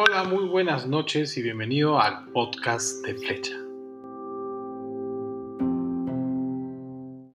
Hola, muy buenas noches y bienvenido al podcast de Flecha.